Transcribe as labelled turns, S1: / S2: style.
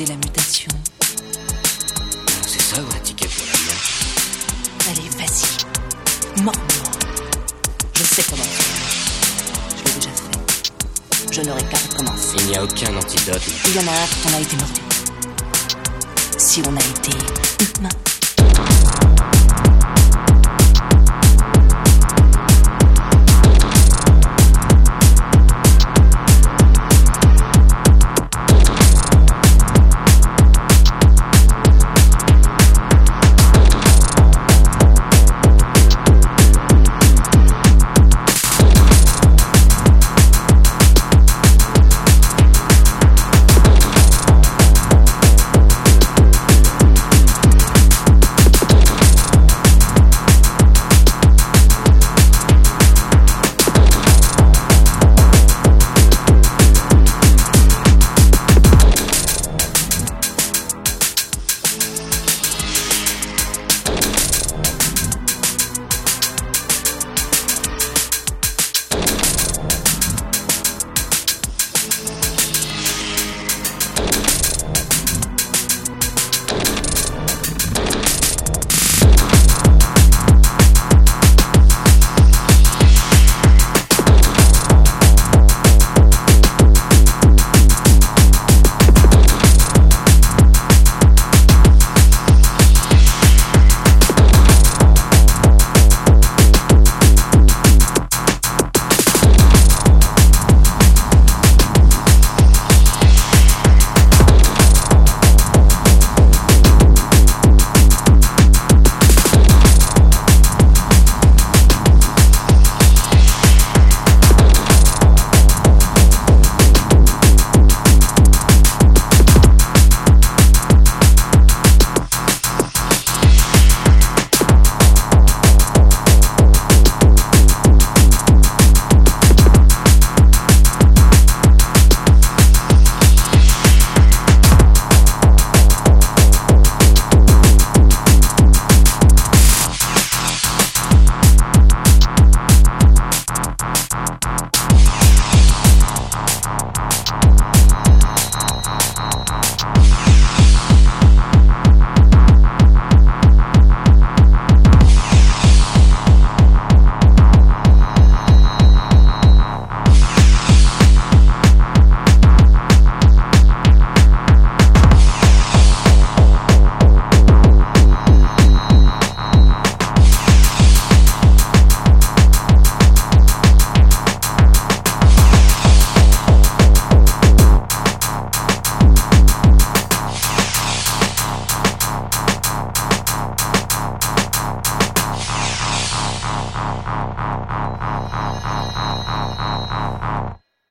S1: la mutation.
S2: C'est ça ou un ticket pour la mort
S1: Allez, vas-y. Mords-moi. Je sais comment faire. Je l'ai déjà fait. Je n'aurai qu'à recommencer.
S2: Il n'y a aucun antidote.
S1: Il y en a un quand on a été mordu. Si on a été humain.